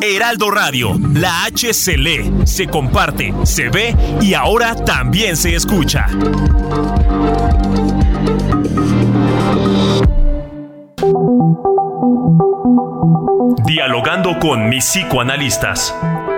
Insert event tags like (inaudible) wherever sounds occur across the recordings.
Heraldo Radio, la H se lee, se comparte, se ve y ahora también se escucha. Dialogando con mis psicoanalistas.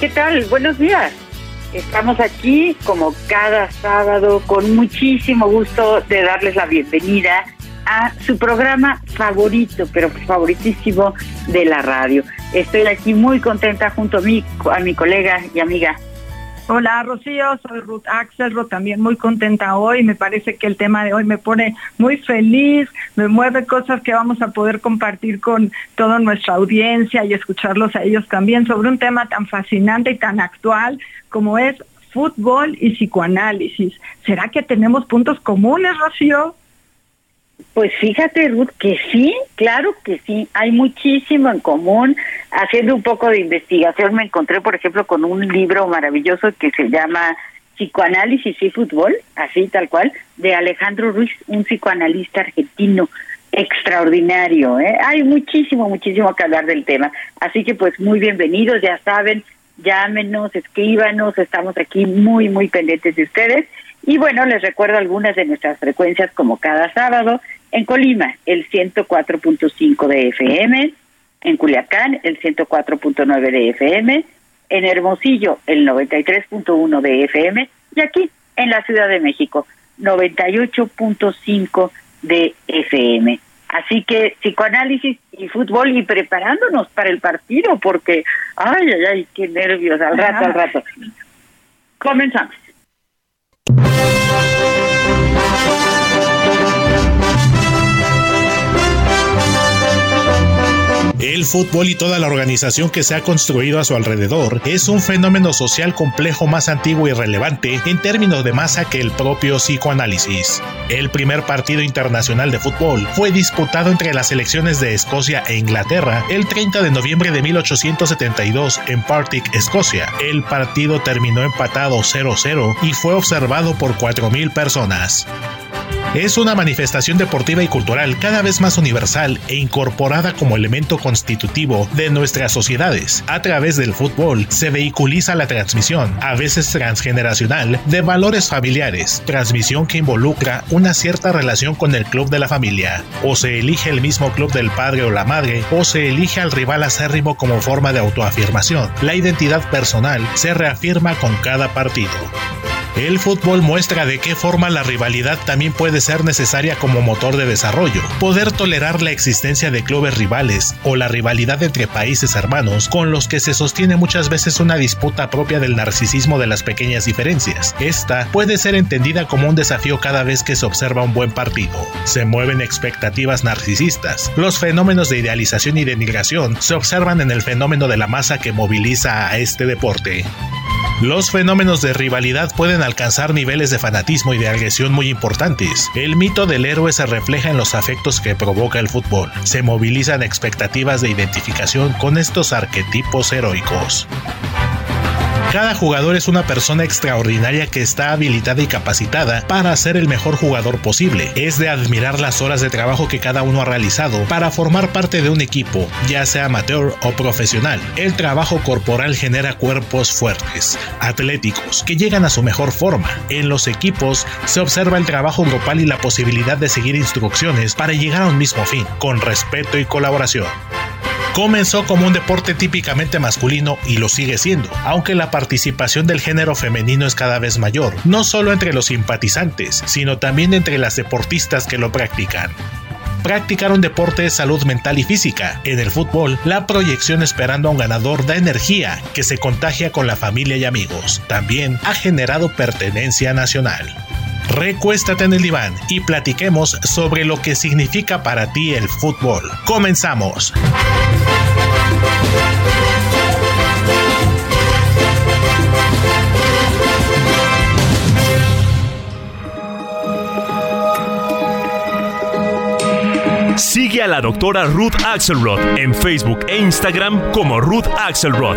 ¿Qué tal? Buenos días. Estamos aquí como cada sábado con muchísimo gusto de darles la bienvenida a su programa favorito, pero favoritísimo de la radio. Estoy aquí muy contenta junto a mi, a mi colega y amiga Hola Rocío, soy Ruth Axelrod, también muy contenta hoy. Me parece que el tema de hoy me pone muy feliz, me mueve cosas que vamos a poder compartir con toda nuestra audiencia y escucharlos a ellos también sobre un tema tan fascinante y tan actual como es fútbol y psicoanálisis. ¿Será que tenemos puntos comunes, Rocío? Pues fíjate, Ruth, que sí, claro que sí, hay muchísimo en común. Haciendo un poco de investigación me encontré, por ejemplo, con un libro maravilloso que se llama Psicoanálisis y Fútbol, así tal cual, de Alejandro Ruiz, un psicoanalista argentino extraordinario. ¿eh? Hay muchísimo, muchísimo que hablar del tema. Así que pues muy bienvenidos, ya saben, llámenos, escríbanos, estamos aquí muy, muy pendientes de ustedes. Y bueno, les recuerdo algunas de nuestras frecuencias como cada sábado. En Colima, el 104.5 de FM. En Culiacán, el 104.9 de FM. En Hermosillo, el 93.1 de FM. Y aquí, en la Ciudad de México, 98.5 de FM. Así que psicoanálisis y fútbol y preparándonos para el partido porque, ay, ay, ay, qué nervios, al rato, al rato. (laughs) Comenzamos. El fútbol y toda la organización que se ha construido a su alrededor es un fenómeno social complejo más antiguo y relevante en términos de masa que el propio psicoanálisis. El primer partido internacional de fútbol fue disputado entre las selecciones de Escocia e Inglaterra el 30 de noviembre de 1872 en Partick, Escocia. El partido terminó empatado 0-0 y fue observado por 4.000 personas. Es una manifestación deportiva y cultural cada vez más universal e incorporada como elemento constitutivo de nuestras sociedades. A través del fútbol se vehiculiza la transmisión, a veces transgeneracional, de valores familiares, transmisión que involucra una cierta relación con el club de la familia. O se elige el mismo club del padre o la madre, o se elige al rival acérrimo como forma de autoafirmación. La identidad personal se reafirma con cada partido. El fútbol muestra de qué forma la rivalidad también puede ser necesaria como motor de desarrollo. Poder tolerar la existencia de clubes rivales o la rivalidad entre países hermanos con los que se sostiene muchas veces una disputa propia del narcisismo de las pequeñas diferencias. Esta puede ser entendida como un desafío cada vez que se observa un buen partido. Se mueven expectativas narcisistas. Los fenómenos de idealización y denigración se observan en el fenómeno de la masa que moviliza a este deporte. Los fenómenos de rivalidad pueden alcanzar niveles de fanatismo y de agresión muy importantes. El mito del héroe se refleja en los afectos que provoca el fútbol. Se movilizan expectativas de identificación con estos arquetipos heroicos. Cada jugador es una persona extraordinaria que está habilitada y capacitada para ser el mejor jugador posible. Es de admirar las horas de trabajo que cada uno ha realizado para formar parte de un equipo, ya sea amateur o profesional. El trabajo corporal genera cuerpos fuertes, atléticos, que llegan a su mejor forma. En los equipos se observa el trabajo grupal y la posibilidad de seguir instrucciones para llegar a un mismo fin, con respeto y colaboración. Comenzó como un deporte típicamente masculino y lo sigue siendo, aunque la participación del género femenino es cada vez mayor, no solo entre los simpatizantes, sino también entre las deportistas que lo practican. Practicar un deporte de salud mental y física. En el fútbol, la proyección esperando a un ganador da energía que se contagia con la familia y amigos. También ha generado pertenencia nacional. Recuéstate en el diván y platiquemos sobre lo que significa para ti el fútbol. Comenzamos. Sigue a la doctora Ruth Axelrod en Facebook e Instagram como Ruth Axelrod.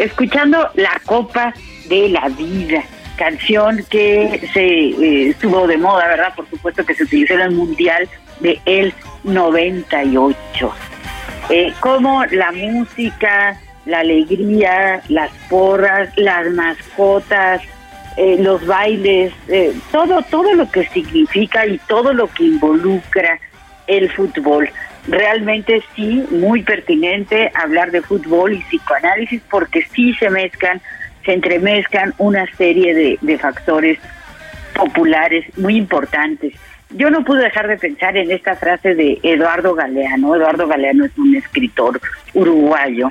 Escuchando La Copa de la Vida, canción que se eh, estuvo de moda, ¿verdad? Por supuesto que se utilizó en el Mundial de el 98. Eh, como la música, la alegría, las porras, las mascotas, eh, los bailes, eh, todo, todo lo que significa y todo lo que involucra el fútbol realmente sí, muy pertinente hablar de fútbol y psicoanálisis porque sí se mezclan, se entremezclan una serie de, de factores populares muy importantes. Yo no pude dejar de pensar en esta frase de Eduardo Galeano. Eduardo Galeano es un escritor uruguayo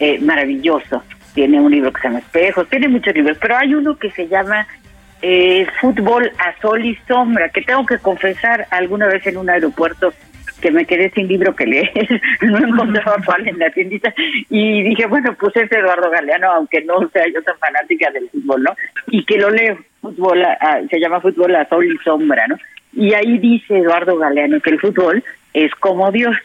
eh, maravilloso. Tiene un libro que se llama Espejos, tiene muchos libros, pero hay uno que se llama eh, Fútbol a Sol y Sombra, que tengo que confesar alguna vez en un aeropuerto que me quedé sin libro que leer, (laughs) no encontraba cuál en la tiendita y dije, bueno, pues es Eduardo Galeano, aunque no sea yo tan fanática del fútbol, ¿no? Y que lo leo, fútbol, se llama Fútbol a Sol y Sombra, ¿no? Y ahí dice Eduardo Galeano que el fútbol es como Dios,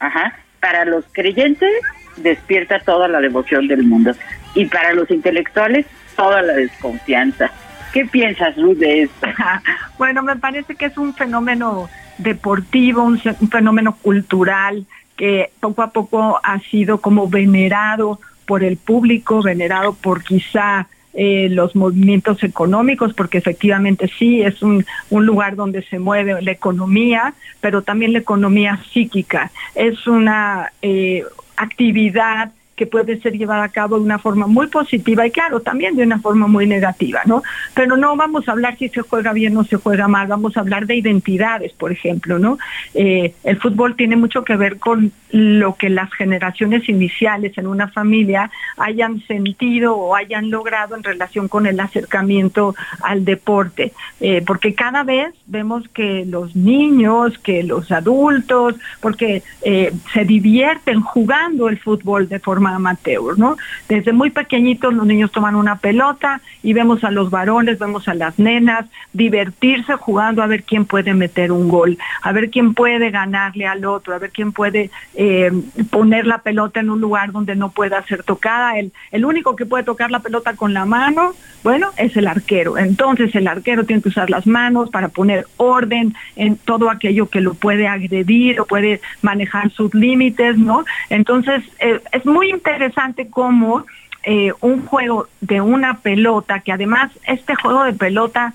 ajá, para los creyentes despierta toda la devoción del mundo y para los intelectuales toda la desconfianza. ¿Qué piensas, Luz, de esto? (laughs) bueno, me parece que es un fenómeno deportivo, un, fenómeno cultural que poco a poco ha sido como venerado por el público, venerado por quizá eh, los movimientos económicos, porque efectivamente sí, es un, un, lugar donde se mueve la economía, pero también la economía psíquica. Es una eh, actividad que puede ser llevada a cabo de una forma muy positiva y claro, también de una forma muy negativa, ¿no? Pero no vamos a hablar si se juega bien o se juega mal, vamos a hablar de identidades, por ejemplo, ¿no? Eh, el fútbol tiene mucho que ver con lo que las generaciones iniciales en una familia hayan sentido o hayan logrado en relación con el acercamiento al deporte, eh, porque cada vez vemos que los niños, que los adultos, porque eh, se divierten jugando el fútbol de forma amateur, ¿no? Desde muy pequeñitos los niños toman una pelota y vemos a los varones, vemos a las nenas divertirse jugando a ver quién puede meter un gol, a ver quién puede ganarle al otro, a ver quién puede eh, poner la pelota en un lugar donde no pueda ser tocada. El, el único que puede tocar la pelota con la mano, bueno, es el arquero. Entonces el arquero tiene que usar las manos para poner orden en todo aquello que lo puede agredir o puede manejar sus límites, ¿no? Entonces eh, es muy interesante cómo eh, un juego de una pelota, que además este juego de pelota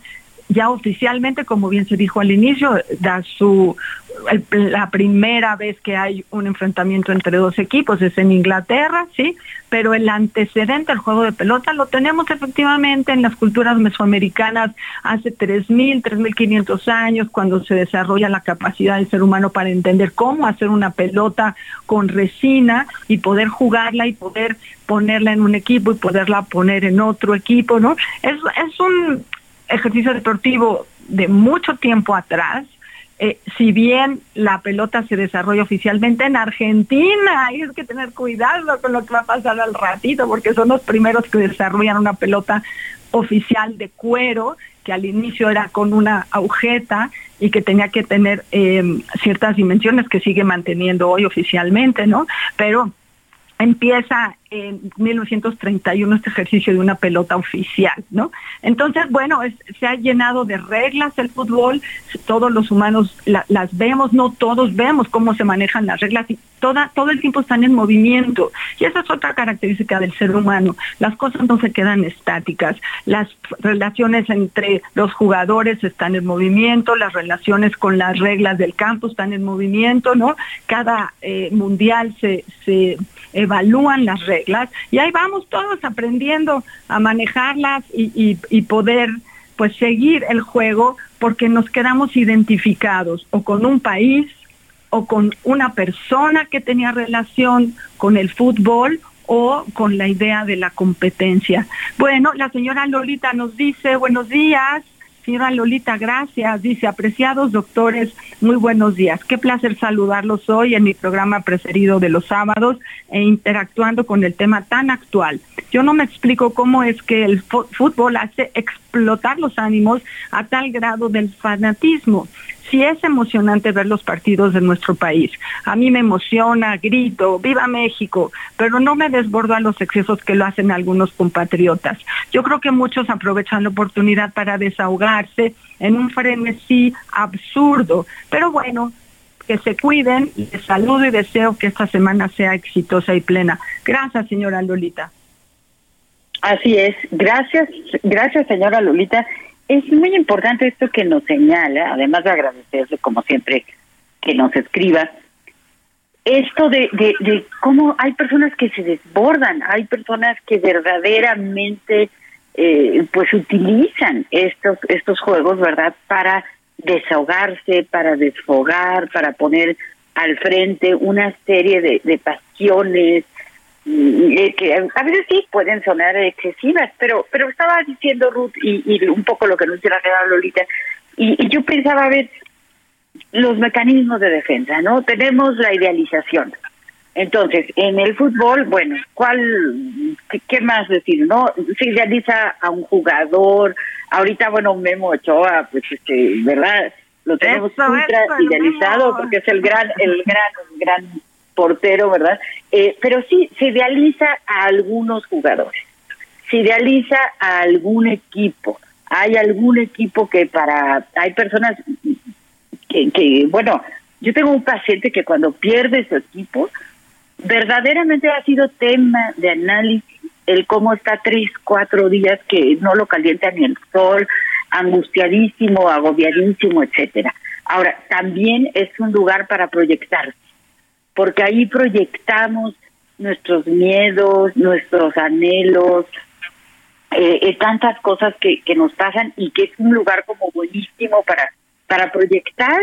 ya oficialmente, como bien se dijo al inicio, da su la primera vez que hay un enfrentamiento entre dos equipos es en Inglaterra, sí, pero el antecedente al juego de pelota lo tenemos efectivamente en las culturas mesoamericanas hace 3.000, 3.500 años, cuando se desarrolla la capacidad del ser humano para entender cómo hacer una pelota con resina y poder jugarla y poder ponerla en un equipo y poderla poner en otro equipo, ¿no? Es, es un ejercicio deportivo de mucho tiempo atrás, eh, si bien la pelota se desarrolla oficialmente en Argentina, (laughs) hay que tener cuidado con lo que va a pasar al ratito, porque son los primeros que desarrollan una pelota oficial de cuero, que al inicio era con una agujeta y que tenía que tener eh, ciertas dimensiones que sigue manteniendo hoy oficialmente, ¿no? Pero empieza en 1931 este ejercicio de una pelota oficial, ¿no? Entonces, bueno, se ha llenado de reglas el fútbol, todos los humanos las vemos, no todos vemos cómo se manejan las reglas y toda, todo el tiempo están en movimiento. Y esa es otra característica del ser humano. Las cosas no se quedan estáticas. Las relaciones entre los jugadores están en movimiento, las relaciones con las reglas del campo están en movimiento, ¿no? Cada eh, mundial se, se evalúan las reglas y ahí vamos todos aprendiendo a manejarlas y, y poder pues seguir el juego porque nos quedamos identificados o con un país o con una persona que tenía relación con el fútbol o con la idea de la competencia. Bueno, la señora Lolita nos dice, buenos días. Señora Lolita, gracias. Dice, apreciados doctores, muy buenos días. Qué placer saludarlos hoy en mi programa preferido de los sábados e interactuando con el tema tan actual. Yo no me explico cómo es que el fútbol hace explotar los ánimos a tal grado del fanatismo sí es emocionante ver los partidos de nuestro país. A mí me emociona, grito, viva México, pero no me desbordo a los excesos que lo hacen algunos compatriotas. Yo creo que muchos aprovechan la oportunidad para desahogarse en un frenesí absurdo, pero bueno, que se cuiden, les saludo y deseo que esta semana sea exitosa y plena. Gracias, señora Lolita. Así es, gracias, gracias, señora Lolita. Es muy importante esto que nos señala, además de agradecerle como siempre que nos escriba, esto de, de, cómo hay personas que se desbordan, hay personas que verdaderamente eh, pues utilizan estos, estos juegos, ¿verdad? Para desahogarse, para desfogar, para poner al frente una serie de, de pasiones, que a veces sí pueden sonar excesivas, pero pero estaba diciendo Ruth y, un poco lo que nos la Lolita, y, yo pensaba, a ver, los mecanismos de defensa, ¿no? Tenemos la idealización. Entonces, en el fútbol, bueno, ¿cuál, qué, más decir, no? Se idealiza a un jugador, ahorita, bueno, Memo Ochoa, pues, este, ¿verdad? Lo tenemos ultra idealizado porque es el gran, el gran, gran portero, ¿verdad? Eh, pero sí, se idealiza a algunos jugadores, se idealiza a algún equipo. Hay algún equipo que para, hay personas que, que bueno, yo tengo un paciente que cuando pierde su equipo, verdaderamente ha sido tema de análisis el cómo está tres, cuatro días que no lo calienta ni el sol, angustiadísimo, agobiadísimo, etcétera. Ahora, también es un lugar para proyectarse porque ahí proyectamos nuestros miedos, nuestros anhelos, eh, eh, tantas cosas que, que nos pasan y que es un lugar como buenísimo para, para proyectar,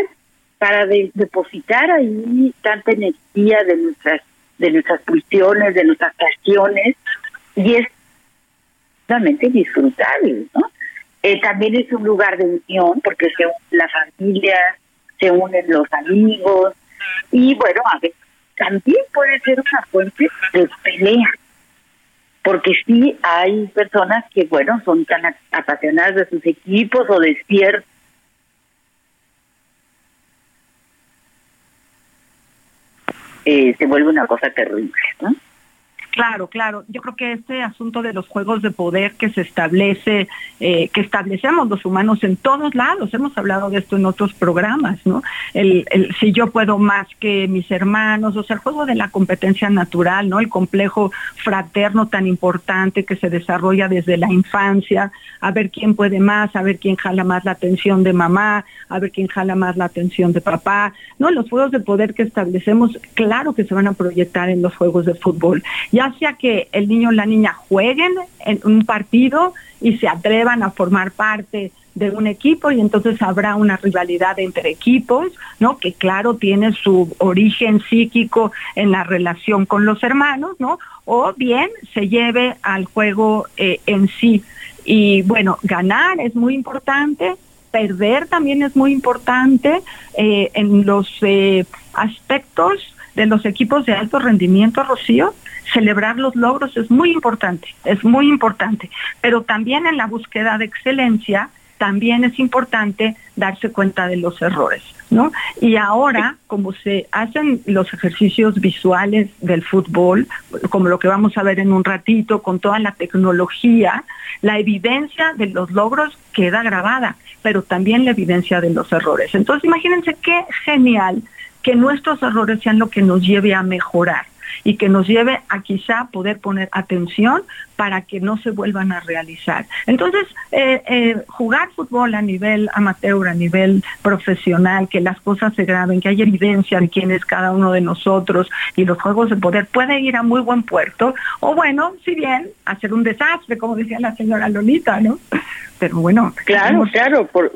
para depositar ahí tanta energía de nuestras de nuestras pulsiones, de nuestras pasiones, y es realmente disfrutable, ¿no? Eh, también es un lugar de unión, porque se la familia, se unen los amigos, y bueno, a veces también puede ser una fuente de pelea. Porque sí hay personas que, bueno, son tan apasionadas de sus equipos o despiertas eh, se vuelve una cosa terrible. ¿no? Claro, claro. Yo creo que este asunto de los juegos de poder que se establece, eh, que establecemos los humanos en todos lados, hemos hablado de esto en otros programas, ¿no? El, el, si yo puedo más que mis hermanos, o sea, el juego de la competencia natural, ¿no? El complejo fraterno tan importante que se desarrolla desde la infancia, a ver quién puede más, a ver quién jala más la atención de mamá, a ver quién jala más la atención de papá, ¿no? Los juegos de poder que establecemos, claro que se van a proyectar en los juegos de fútbol. Sea que el niño o la niña jueguen en un partido y se atrevan a formar parte de un equipo y entonces habrá una rivalidad entre equipos, ¿no? Que claro tiene su origen psíquico en la relación con los hermanos, ¿no? O bien se lleve al juego eh, en sí. Y bueno, ganar es muy importante, perder también es muy importante eh, en los eh, aspectos de los equipos de alto rendimiento, Rocío, celebrar los logros es muy importante, es muy importante, pero también en la búsqueda de excelencia también es importante darse cuenta de los errores, ¿no? Y ahora, como se hacen los ejercicios visuales del fútbol, como lo que vamos a ver en un ratito, con toda la tecnología, la evidencia de los logros queda grabada, pero también la evidencia de los errores. Entonces, imagínense qué genial que nuestros errores sean lo que nos lleve a mejorar y que nos lleve a quizá poder poner atención para que no se vuelvan a realizar. Entonces, eh, eh, jugar fútbol a nivel amateur, a nivel profesional, que las cosas se graben, que haya evidencia de quién es cada uno de nosotros y los juegos de poder puede ir a muy buen puerto, o bueno, si bien hacer un desastre, como decía la señora Lolita, ¿no? Pero bueno. Claro, claro, por,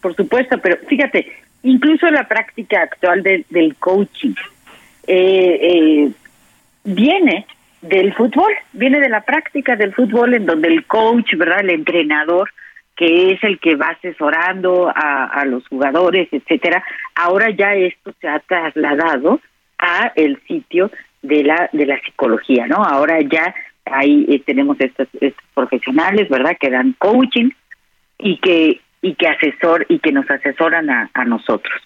por, supuesto, pero fíjate, incluso la práctica actual del coaching, eh, eh, viene del fútbol, viene de la práctica del fútbol en donde el coach, ¿verdad? El entrenador, que es el que va asesorando a, los jugadores, etcétera, ahora ya esto se ha trasladado a el sitio de la de la psicología, ¿no? Ahora ya ahí eh, tenemos estos, estos profesionales, ¿verdad? Que dan coaching y que y que asesor y que nos asesoran a, a nosotros.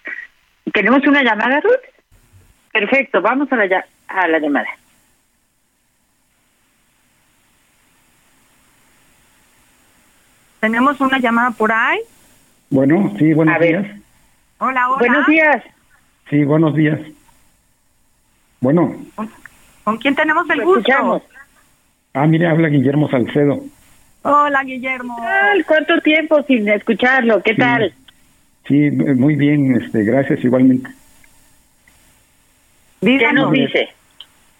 ¿Tenemos una llamada, Ruth? Perfecto, vamos a la, a la llamada. Tenemos una llamada por ahí. Bueno, sí, buenos días. Hola, hola. Buenos días. Sí, buenos días. Bueno. ¿Con, quién tenemos el gusto? Ah, mire, habla Guillermo Salcedo. Hola, Guillermo. ¿Cuánto tiempo sin escucharlo? ¿Qué tal? Sí, muy bien, este, gracias igualmente. ¿Qué nos dice?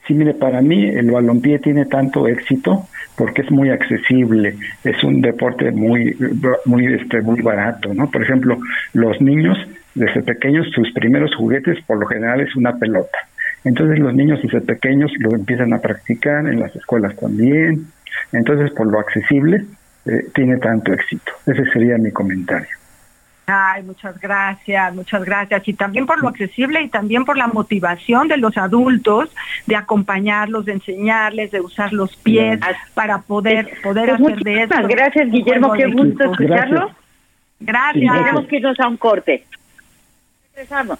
Sí, mire, para mí el balompié tiene tanto éxito porque es muy accesible, es un deporte muy muy este muy barato, ¿no? Por ejemplo, los niños desde pequeños sus primeros juguetes por lo general es una pelota. Entonces los niños desde pequeños lo empiezan a practicar en las escuelas también. Entonces por lo accesible eh, tiene tanto éxito. Ese sería mi comentario. Ay, muchas gracias, muchas gracias. Y también por lo accesible y también por la motivación de los adultos de acompañarlos, de enseñarles, de usar los pies para poder poder pues hacer de eso. Gracias, Guillermo, qué gusto escucharlo. Gracias. Tenemos que irnos a un corte. Regresamos.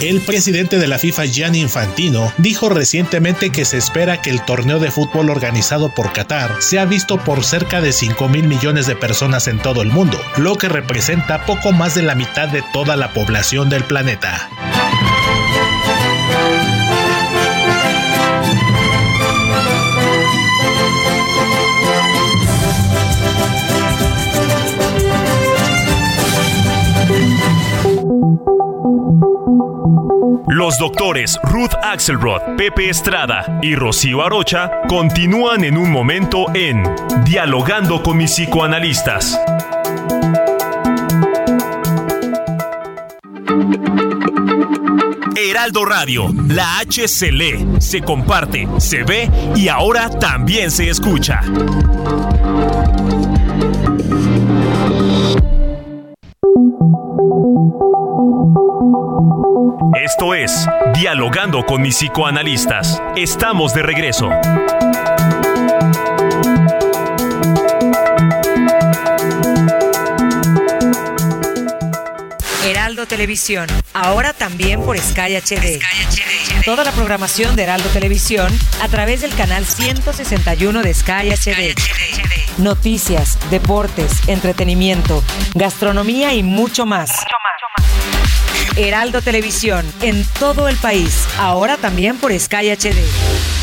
El presidente de la FIFA, Gianni Infantino, dijo recientemente que se espera que el torneo de fútbol organizado por Qatar sea visto por cerca de 5 mil millones de personas en todo el mundo, lo que representa poco más de la mitad de toda la población del planeta. Los doctores Ruth Axelrod, Pepe Estrada y Rocío Arocha continúan en un momento en Dialogando con mis psicoanalistas. Heraldo Radio, la H se lee, se comparte, se ve y ahora también se escucha. Dialogando con mis psicoanalistas. Estamos de regreso. Heraldo Televisión, ahora también por Sky HD. Toda la programación de Heraldo Televisión a través del canal 161 de Sky HD. Noticias, deportes, entretenimiento, gastronomía y mucho más. Heraldo Televisión, en todo el país, ahora también por Sky HD.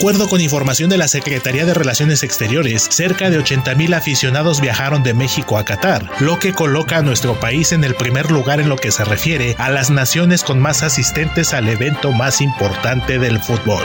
Acuerdo con información de la Secretaría de Relaciones Exteriores, cerca de 80.000 aficionados viajaron de México a Qatar, lo que coloca a nuestro país en el primer lugar en lo que se refiere a las naciones con más asistentes al evento más importante del fútbol.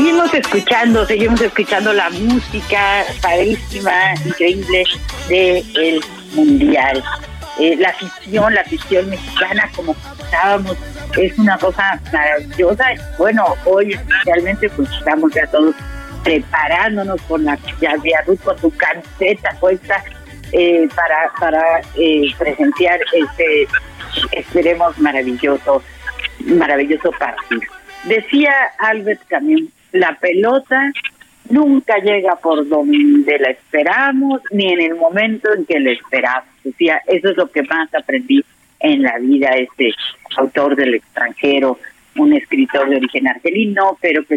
Seguimos escuchando, seguimos escuchando la música padrísima, increíble del Mundial. Eh, la afición, la afición mexicana, como estábamos, es una cosa maravillosa. Bueno, hoy especialmente pues estamos ya todos preparándonos con la ya Ruth con su camiseta puesta eh, para, para eh, presenciar este, esperemos, maravilloso maravilloso partido. Decía Albert también, la pelota nunca llega por donde la esperamos ni en el momento en que la esperamos. Decía, eso es lo que más aprendí en la vida, este autor del extranjero, un escritor de origen argelino, pero que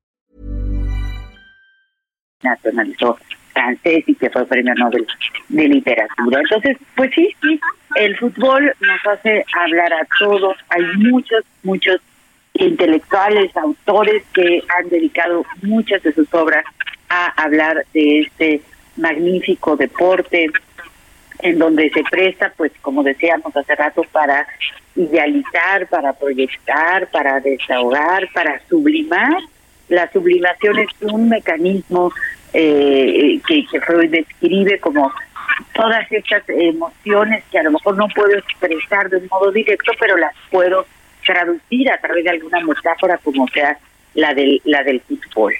Nacionalizó francés y que fue premio Nobel de literatura. Entonces, pues sí, sí, el fútbol nos hace hablar a todos. Hay muchos, muchos intelectuales, autores que han dedicado muchas de sus obras a hablar de este magnífico deporte en donde se presta, pues como decíamos hace rato, para idealizar, para proyectar, para desahogar, para sublimar la sublimación es un mecanismo eh, que, Freud describe como todas estas emociones que a lo mejor no puedo expresar de un modo directo, pero las puedo traducir a través de alguna metáfora como sea la del, la del fútbol.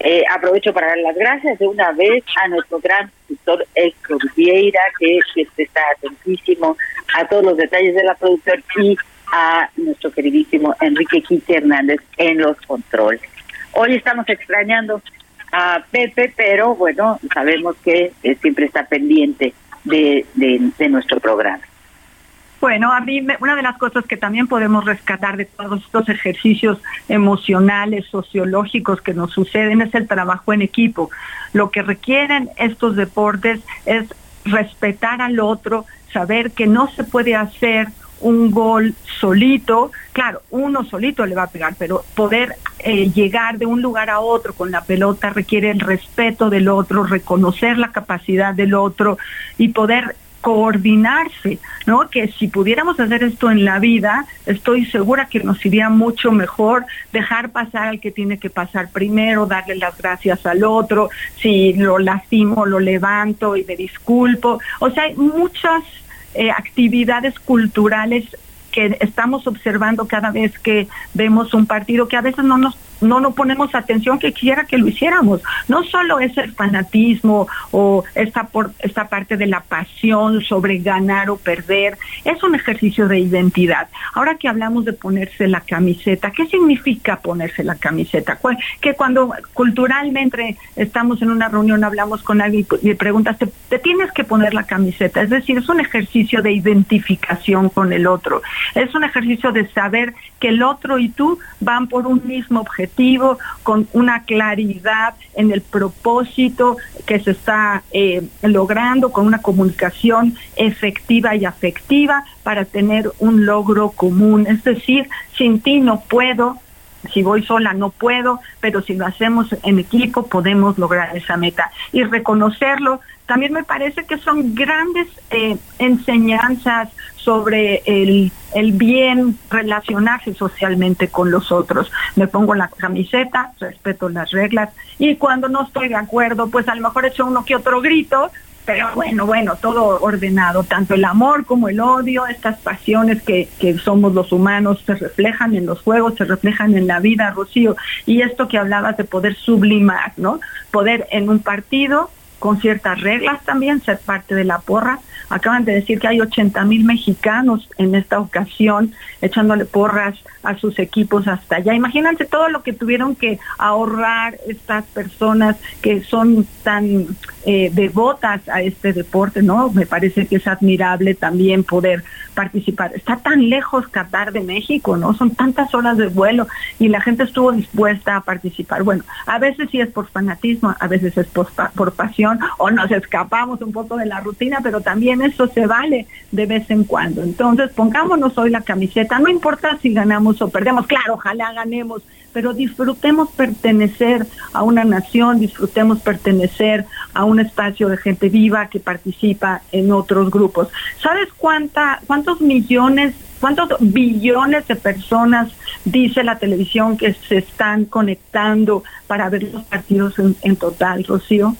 Eh, aprovecho para dar las gracias de una vez a nuestro gran doctor Héctor Vieira, que, que está atentísimo a todos los detalles de la producción, y a nuestro queridísimo Enrique Quinte Hernández en los controles. Hoy estamos extrañando a Pepe, pero bueno, sabemos que eh, siempre está pendiente de, de, nuestro programa. Bueno, a mí una de las cosas que también podemos rescatar de todos estos ejercicios emocionales, sociológicos que nos suceden es el trabajo en equipo. Lo que requieren estos deportes es respetar al otro, saber que no se puede hacer un gol solito, claro, uno solito le va a pegar, pero poder eh, llegar de un lugar a otro con la pelota requiere el respeto del otro, reconocer la capacidad del otro y poder coordinarse, ¿no? Que si pudiéramos hacer esto en la vida, estoy segura que nos iría mucho mejor dejar pasar al que tiene que pasar primero, darle las gracias al otro, si lo lastimo, lo levanto y me disculpo. O sea, hay muchas eh, actividades culturales que estamos observando cada vez que vemos un partido que a veces no nos no nos ponemos atención que quisiera que lo hiciéramos. No solo es el fanatismo o esta, por, esta parte de la pasión sobre ganar o perder, es un ejercicio de identidad. Ahora que hablamos de ponerse la camiseta, ¿qué significa ponerse la camiseta? Que cuando culturalmente estamos en una reunión, hablamos con alguien y le preguntas, ¿te, te tienes que poner la camiseta? Es decir, es un ejercicio de identificación con el otro. Es un ejercicio de saber que el otro y tú van por un mismo objetivo con una claridad en el propósito que se está eh, logrando, con una comunicación efectiva y afectiva para tener un logro común. Es decir, sin ti no puedo, si voy sola no puedo, pero si lo hacemos en equipo podemos lograr esa meta. Y reconocerlo también me parece que son grandes eh, enseñanzas sobre el, el, bien relacionarse socialmente con los otros. Me pongo la camiseta, respeto las reglas y cuando no estoy de acuerdo, pues a lo mejor echo uno que otro grito, pero bueno, bueno, todo ordenado, tanto el amor como el odio, estas pasiones que, que somos los humanos se reflejan en los juegos, se reflejan en la vida, Rocío, y esto que hablabas de poder sublimar, ¿no? Poder en un partido con ciertas reglas también, ser parte de la porra. Acaban de decir que hay 80 mil mexicanos en esta ocasión echándole porras a sus equipos hasta allá. Imagínense todo lo que tuvieron que ahorrar estas personas que son tan eh, devotas a este deporte, ¿no? Me parece que es admirable también poder participar. Está tan lejos Qatar de México, ¿no? Son tantas horas de vuelo y la gente estuvo dispuesta a participar. Bueno, a veces sí es por fanatismo, a veces es por, por pasión o nos escapamos un poco de la rutina, pero también eso se vale de vez en cuando. Entonces, pongámonos hoy la camiseta, no importa si ganamos o perdemos, claro, ojalá ganemos, pero disfrutemos pertenecer a una nación, disfrutemos pertenecer a un espacio de gente viva que participa en otros grupos. ¿Sabes cuánta, cuántos millones, cuántos billones de personas dice la televisión que se están conectando para ver los partidos en, en total, Rocío?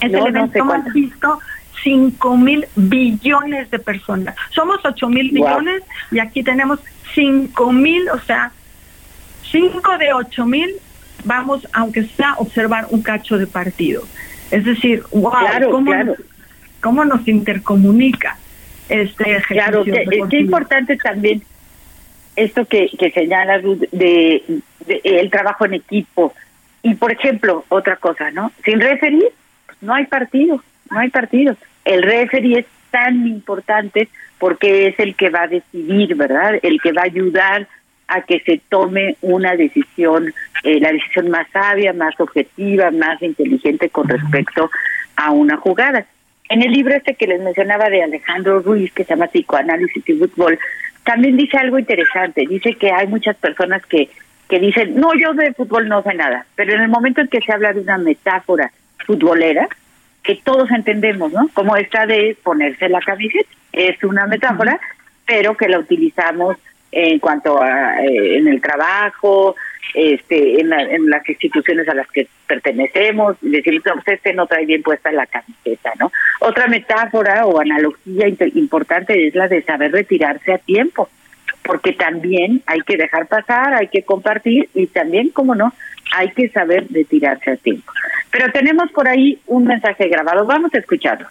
Es el evento más visto 5 mil billones de personas. Somos 8 mil millones y aquí tenemos 5 mil, o sea, 5 de 8 mil vamos, aunque sea, observar un cacho de partido. Es decir, wow, ¿cómo, Nos, ¿cómo, Nos, intercomunica este ejercicio? Claro, qué importante también esto que, que señala de, de, el trabajo en equipo. Y, por ejemplo, otra cosa, ¿no? Sin referir, no hay partido, no hay partido. El referee es tan importante porque es el que va a decidir, ¿verdad? El que va a ayudar a que se tome una decisión, eh, la decisión más sabia, más objetiva, más inteligente con respecto a una jugada. En el libro este que les mencionaba de Alejandro Ruiz, que se llama Psicoanálisis y Fútbol, también dice algo interesante. Dice que hay muchas personas que, que dicen, no, yo de fútbol no sé nada, pero en el momento en que se habla de una metáfora futbolera, que todos entendemos, ¿no? Como esta de ponerse la camiseta. Es una metáfora, pero que la utilizamos en cuanto a eh, en el trabajo, este, en, las instituciones a las que pertenecemos, decir, usted este no trae bien puesta la camiseta, ¿no? Otra metáfora o analogía importante es la de saber retirarse a tiempo, porque también hay que dejar pasar, hay que compartir y también, como no, hay que saber retirarse a tiempo. Pero tenemos por ahí un mensaje grabado, vamos a escucharlo.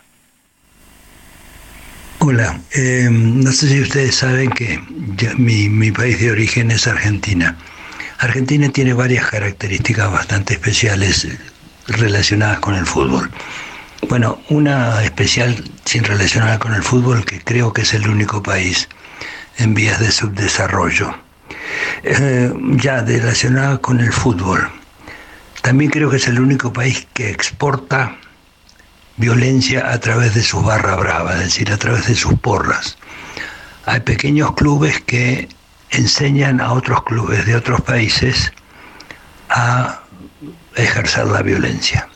Hola, eh, no sé si ustedes saben que mi, mi país de origen es Argentina. Argentina tiene varias características bastante especiales relacionadas con el fútbol. Bueno, una especial sin relacionada con el fútbol que creo que es el único país en vías de subdesarrollo. Eh, ya relacionada con el fútbol. También creo que es el único país que exporta violencia a través de su barra brava, es decir, a través de sus porras. Hay pequeños clubes que enseñan a otros clubes de otros países a ejercer la violencia.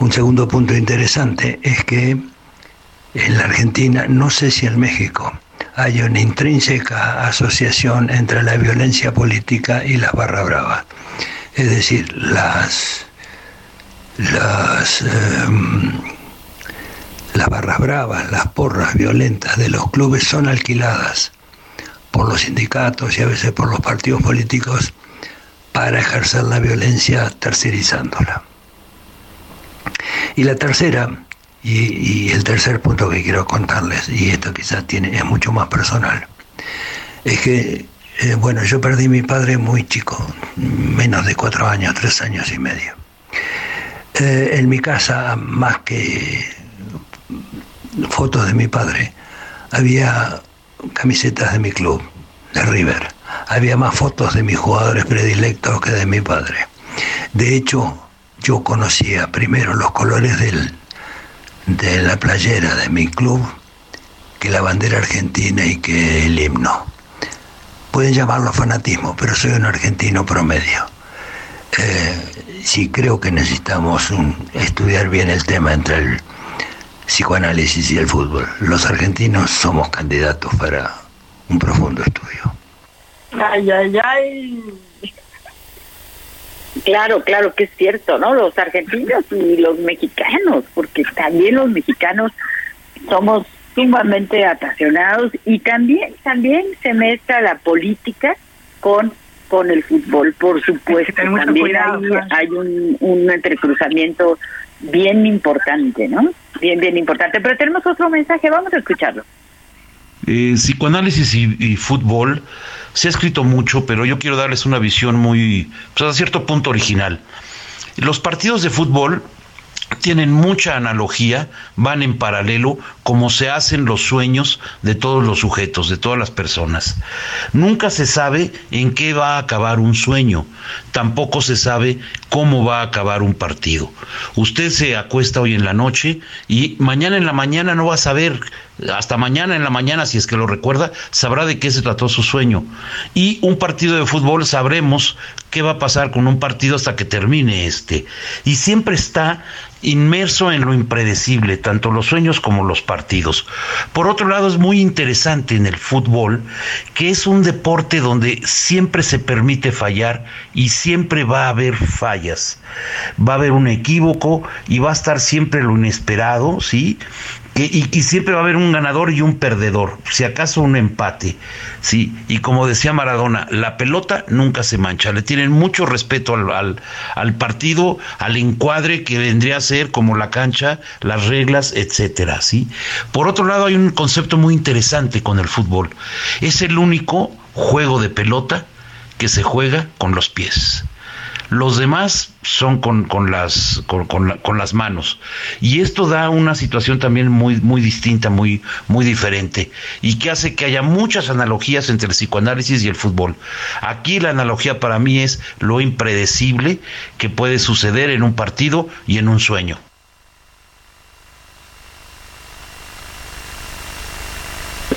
Un segundo punto interesante es que en la Argentina, no sé si en México, hay una intrínseca asociación entre la violencia política y las barra bravas. Es decir, las, em, las barras bravas, las porras violentas de los clubes son alquiladas por los sindicatos y a veces por los partidos políticos para ejercer la violencia tercerizándola. Y la tercera, y, el tercer punto que quiero contarles, y esto quizás tiene, es mucho más personal, es que, eh, bueno, yo perdí a mi padre muy chico, menos de cuatro años, tres años y medio. Eh, en mi casa, más que fotos de mi padre, había camisetas de mi club, de River. Había más fotos de mis jugadores predilectos que de mi padre. De hecho, yo conocía primero los colores del, de la playera de mi club que la bandera argentina y que el himno. Pueden llamarlo fanatismo, pero soy un argentino promedio. Eh, sí creo que necesitamos estudiar bien el tema entre el psicoanálisis y el fútbol. Los argentinos somos candidatos para un profundo estudio. Ay, ay, ay. Claro, claro que es cierto, ¿no? Los argentinos y los mexicanos, porque también los mexicanos somos sumamente apasionados y también también se mezcla la política con con el fútbol, por supuesto. También hay, un, un entrecruzamiento bien importante, ¿no? Bien, bien importante. Pero tenemos otro mensaje, vamos a escucharlo. Eh, psicoanálisis y, fútbol se ha escrito mucho, pero yo quiero darles una visión muy, pues a cierto punto original. Los partidos de fútbol tienen mucha analogía, van en paralelo, como se hacen los sueños de todos los sujetos, de todas las personas. Nunca se sabe en qué va a acabar un sueño, tampoco se sabe cómo va a acabar un partido. Usted se acuesta hoy en la noche y mañana en la mañana no va a saber, hasta mañana en la mañana, si es que lo recuerda, sabrá de qué se trató su sueño. Y un partido de fútbol sabremos qué va a pasar con un partido hasta que termine este. Y siempre está inmerso en lo impredecible, tanto los sueños como los partidos. Por otro lado, es muy interesante en el fútbol que es un deporte donde siempre se permite fallar y siempre va a haber fallas. Va a haber un equívoco y va a estar siempre lo inesperado, ¿sí? Y, siempre va a haber un ganador y un perdedor, si acaso un empate, sí, y como decía Maradona, la pelota nunca se mancha, le tienen mucho respeto al, al, partido, al encuadre que vendría a ser como la cancha, las reglas, etcétera, sí. Por otro lado, hay un concepto muy interesante con el fútbol, es el único juego de pelota que se juega con los pies. Los demás son con, con las, con, con, las manos. Y esto da una situación también muy, muy distinta, muy, muy diferente, y que hace que haya muchas analogías entre el psicoanálisis y el fútbol. Aquí la analogía para mí es lo impredecible que puede suceder en un partido y en un sueño.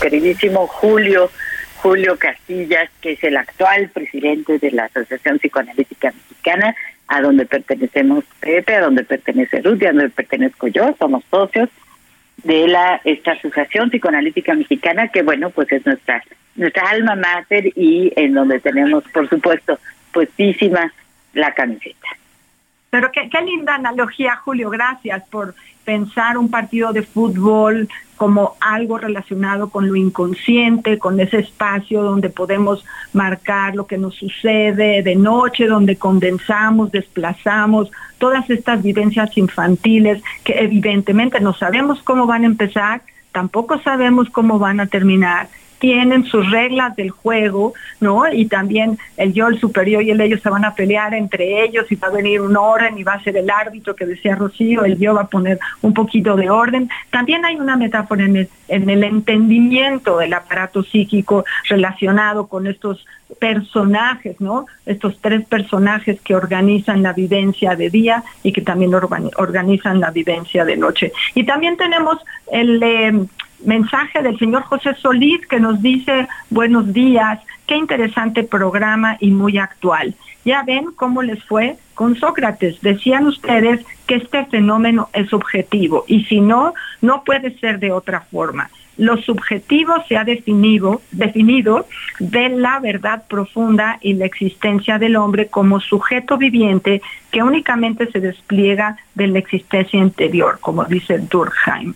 Queridísimo Julio, Julio Castillas, que es el actual presidente de la Asociación Psicoanalítica Mexicana, a donde pertenecemos Pepe, a donde pertenece Ruth y a donde pertenezco yo, somos socios de la esta Asociación Psicoanalítica Mexicana, que bueno, pues es nuestra nuestra alma mater y en donde tenemos, por supuesto, puestísima la camiseta. Pero qué, qué linda analogía, Julio, gracias por pensar un partido de fútbol como algo relacionado con lo inconsciente, con ese espacio donde podemos marcar lo que nos sucede de noche, donde condensamos, desplazamos, todas estas vivencias infantiles que evidentemente no sabemos cómo van a empezar, tampoco sabemos cómo van a terminar tienen sus reglas del juego, ¿no? Y también el yo, el superior y el ellos se van a pelear entre ellos y va a venir un orden y va a ser el árbitro que decía Rocío, el yo va a poner un poquito de orden. También hay una metáfora en el, en el entendimiento del aparato psíquico relacionado con estos personajes, ¿no? Estos tres personajes que organizan la vivencia de día y que también organizan la vivencia de noche. Y también tenemos el eh, mensaje del señor José Solís que nos dice buenos días, qué interesante programa y muy actual. Ya ven cómo les fue con Sócrates. Decían ustedes que este fenómeno es subjetivo y si no, no puede ser de otra forma. Lo subjetivo se ha definido, definido de la verdad profunda y la existencia del hombre como sujeto viviente que únicamente se despliega de la existencia interior, como dice Durkheim.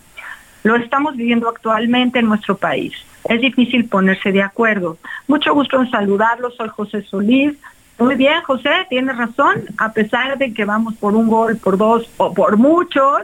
Lo estamos viviendo actualmente en nuestro país. Es difícil ponerse de acuerdo. Mucho gusto en saludarlos. Soy José Solís. Muy bien, José, tienes razón. A pesar de que vamos por un gol, por dos o por muchos,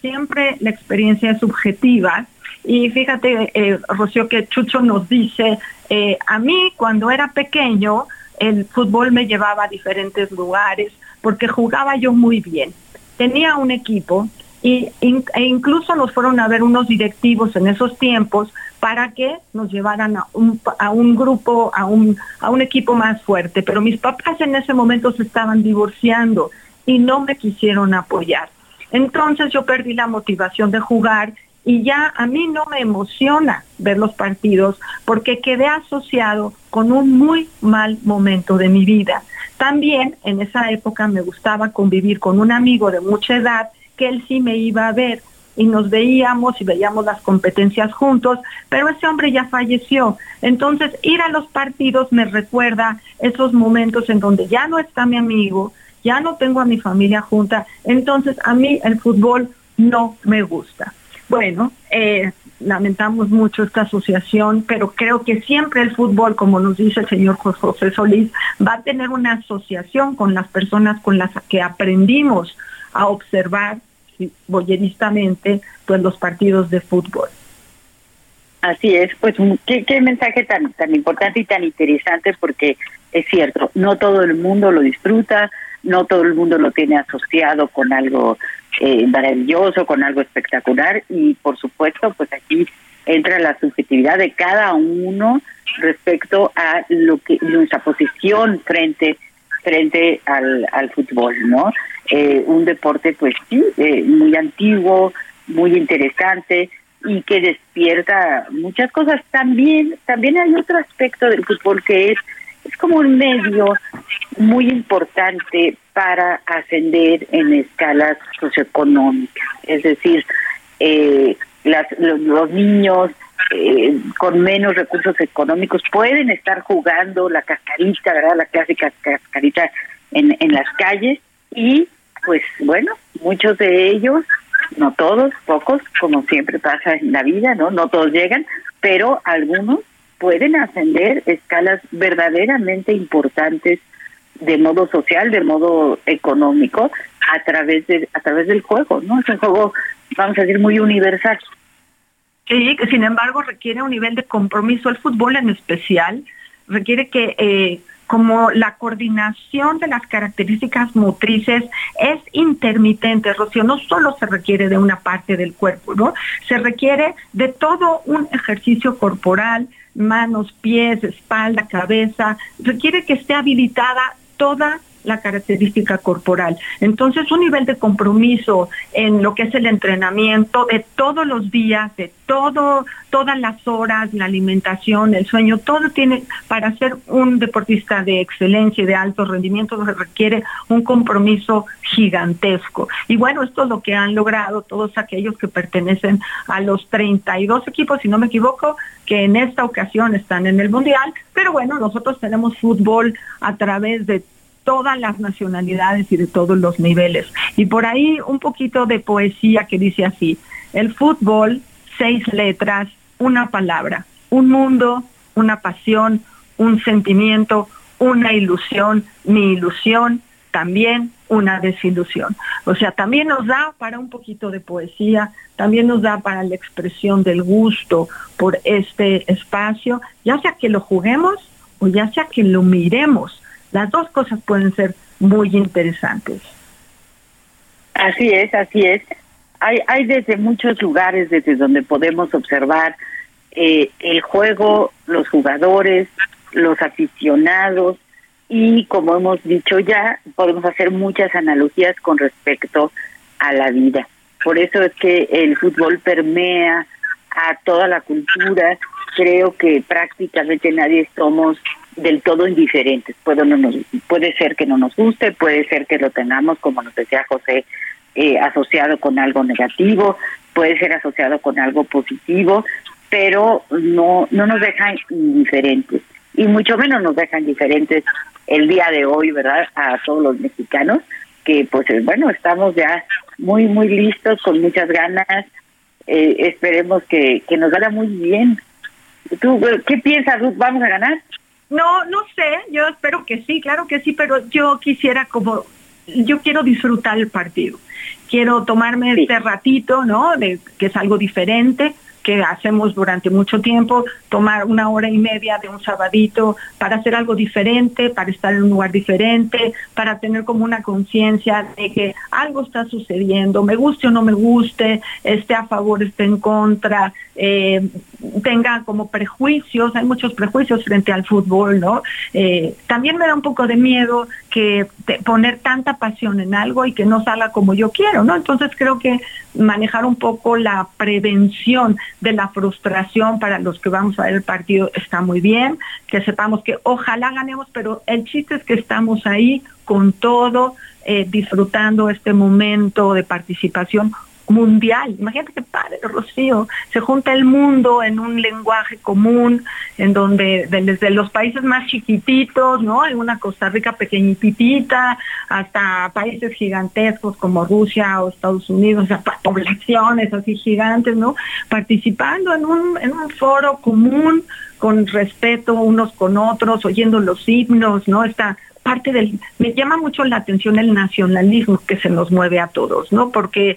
siempre la experiencia es subjetiva. Y fíjate, eh, Rocío, que Chucho nos dice, eh, a mí cuando era pequeño, el fútbol me llevaba a diferentes lugares porque jugaba yo muy bien. Tenía un equipo y, e incluso nos fueron a ver unos directivos en esos tiempos para que nos llevaran a un, a un grupo, a un, a un equipo más fuerte. Pero mis papás en ese momento se estaban divorciando y no me quisieron apoyar. Entonces yo perdí la motivación de jugar y ya a mí no me emociona ver los partidos porque quedé asociado con un muy mal momento de mi vida. También en esa época me gustaba convivir con un amigo de mucha edad que él sí me iba a ver y nos veíamos y veíamos las competencias juntos, pero ese hombre ya falleció. Entonces, ir a los partidos me recuerda esos momentos en donde ya no está mi amigo, ya no tengo a mi familia junta, entonces a mí el fútbol no me gusta. Bueno, eh, lamentamos mucho esta asociación, pero creo que siempre el fútbol, como nos dice el señor José Solís, va a tener una asociación con las personas con las que aprendimos a observar bolleristamente pues los partidos de fútbol. Así es, pues qué, qué mensaje tan tan importante y tan interesante porque es cierto, no todo el mundo lo disfruta, no todo el mundo lo tiene asociado con algo eh, maravilloso, con algo espectacular y por supuesto pues aquí entra la subjetividad de cada uno respecto a lo que nuestra posición frente frente al, al fútbol, ¿no? Eh, un deporte pues sí, eh, muy antiguo, muy interesante y que despierta muchas cosas. También, también hay otro aspecto del fútbol que es, es como un medio muy importante para ascender en escalas socioeconómicas. Es decir, eh, las, los, niños con menos recursos económicos pueden estar jugando la cascarita, ¿verdad? La clásica cascarita en, en las calles y pues bueno, muchos de ellos, no todos, pocos, como siempre pasa en la vida, ¿no? No todos llegan, pero algunos pueden ascender escalas verdaderamente importantes de modo social, de modo económico, a través de a través del juego, ¿no? Es un juego, vamos a decir, muy universal. Sí, sin embargo requiere un nivel de compromiso. El fútbol en especial requiere que eh, como la coordinación de las características motrices es intermitente, Rocío, no solo se requiere de una parte del cuerpo, ¿no? Se requiere de todo un ejercicio corporal, manos, pies, espalda, cabeza, requiere que esté habilitada toda la característica corporal. Entonces, un nivel de compromiso en lo que es el entrenamiento de todos los días, de todo, todas las horas, la alimentación, el sueño, todo tiene, para ser un deportista de excelencia y de alto rendimiento, requiere un compromiso gigantesco. Y bueno, esto es lo que han logrado todos aquellos que pertenecen a los 32 equipos, si no me equivoco, que en esta ocasión están en el Mundial, pero bueno, nosotros tenemos fútbol a través de todas las nacionalidades y de todos los niveles. Y por ahí un poquito de poesía que dice así, el fútbol, seis letras, una palabra, un mundo, una pasión, un sentimiento, una ilusión, mi ilusión, también una desilusión. O sea, también nos da para un poquito de poesía, también nos da para la expresión del gusto por este espacio, ya sea que lo juguemos o ya sea que lo miremos. Las dos cosas pueden ser muy interesantes. Así es, así es. Hay, hay desde muchos lugares desde donde podemos observar eh, el juego, los jugadores, los aficionados y como hemos dicho ya, podemos hacer muchas analogías con respecto a la vida. Por eso es que el fútbol permea a toda la cultura. Creo que prácticamente nadie somos del todo indiferentes. Puede, no nos, puede ser que no nos guste, puede ser que lo tengamos, como nos decía José, eh, asociado con algo negativo, puede ser asociado con algo positivo, pero no, no nos dejan indiferentes. Y mucho menos nos dejan diferentes el día de hoy, ¿verdad? A todos los mexicanos, que pues eh, bueno, estamos ya muy, muy listos, con muchas ganas. Eh, esperemos que, que nos vaya muy bien. ¿Tú qué piensas, Ruth? ¿Vamos a ganar? No, no sé, yo espero que sí, claro que sí, pero yo quisiera como, yo quiero disfrutar el partido, quiero tomarme este ratito, ¿no? De que es algo diferente, que hacemos durante mucho tiempo, tomar una hora y media de un sabadito para hacer algo diferente, para estar en un lugar diferente, para tener como una conciencia de que algo está sucediendo, me guste o no me guste, esté a favor, esté en contra, eh, tenga como prejuicios, hay muchos prejuicios frente al fútbol, ¿no? Eh, también me da un poco de miedo que poner tanta pasión en algo y que no salga como yo quiero, ¿no? Entonces creo que manejar un poco la prevención de la frustración para los que vamos a ver el partido está muy bien, que sepamos que ojalá ganemos, pero el chiste es que estamos ahí con todo, eh, disfrutando este momento de participación mundial. Imagínate qué padre, Rocío. Se junta el mundo en un lenguaje común, en donde desde los países más chiquititos, ¿no? Hay una Costa Rica pequeñitita, hasta países gigantescos como Rusia o Estados Unidos, o sea, poblaciones así gigantes, ¿no? Participando en un, en un foro común con respeto unos con otros, oyendo los himnos, ¿no? Esta parte del, me llama mucho la atención el nacionalismo que se nos mueve a todos, ¿no? Porque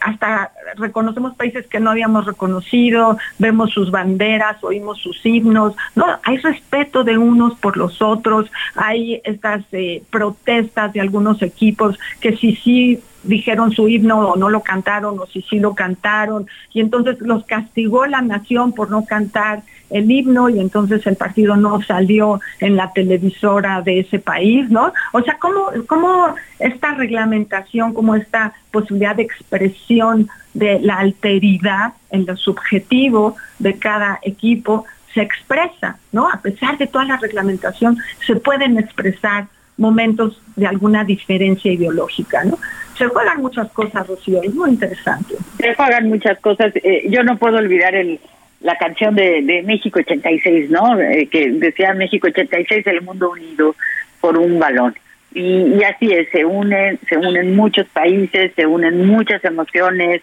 hasta reconocemos países que no habíamos reconocido, vemos sus banderas, oímos sus himnos, no, hay respeto de unos por los otros, hay estas eh, protestas de algunos equipos que sí sí dijeron su himno o no lo cantaron o si sí lo cantaron y entonces los castigó la nación por no cantar el himno y entonces el partido no salió en la televisora de ese país, ¿no? O sea, ¿cómo, cómo esta reglamentación, cómo esta posibilidad de expresión de la alteridad en lo subjetivo de cada equipo se expresa, ¿no? A pesar de toda la reglamentación, se pueden expresar momentos de alguna diferencia ideológica, ¿no? Se juegan muchas cosas, Rocío, es muy interesante. Se juegan muchas cosas. Eh, yo no puedo olvidar el, la canción de, de México 86, ¿no? Eh, que decía México 86, el mundo unido por un balón. Y, y, así es, se unen, se unen muchos países, se unen muchas emociones,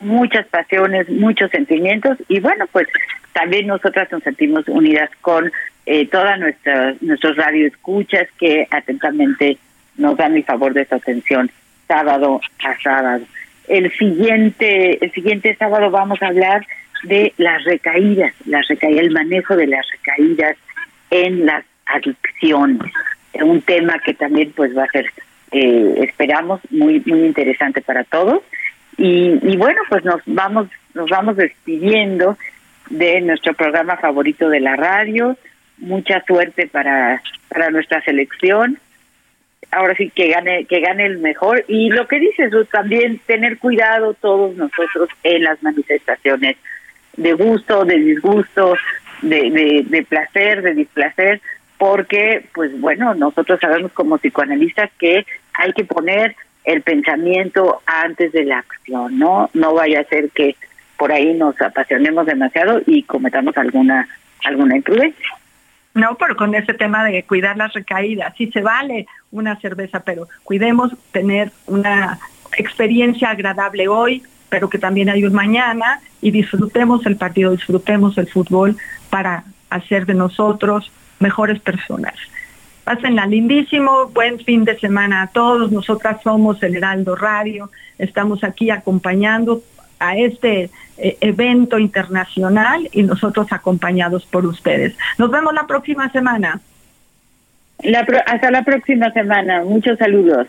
muchas pasiones, muchos sentimientos y bueno, pues también nosotras nos sentimos unidas con eh, todas nuestras nuestros radioescuchas que atentamente nos dan el favor de su atención sábado a sábado. El siguiente el siguiente sábado vamos a hablar de las recaídas, las recaídas, el manejo de las recaídas en las adicciones. Un tema que también pues va a ser, eh, esperamos, muy muy interesante para todos. Y, y bueno, pues nos vamos nos vamos despidiendo de nuestro programa favorito de la radio. Mucha suerte para para nuestra selección. Ahora sí que gane que gane el mejor y lo que dices también tener cuidado todos nosotros en las manifestaciones de gusto, de disgusto, de, de, de placer, de displacer, porque, pues bueno, nosotros sabemos como psicoanalistas que hay que poner el pensamiento antes de la acción, ¿no? No vaya a ser que por ahí nos apasionemos demasiado y cometamos alguna alguna imprudencia. No, pero con ese tema de cuidar las recaídas, sí se vale una cerveza, pero cuidemos tener una experiencia agradable hoy, pero que también hay un mañana y disfrutemos el partido, disfrutemos el fútbol para hacer de nosotros mejores personas. Pásenla lindísimo, buen fin de semana a todos. Nosotras somos el Heraldo Radio, estamos aquí acompañando a este eh, evento internacional y nosotros acompañados por ustedes. Nos vemos la próxima semana. hasta la próxima semana. Muchos saludos.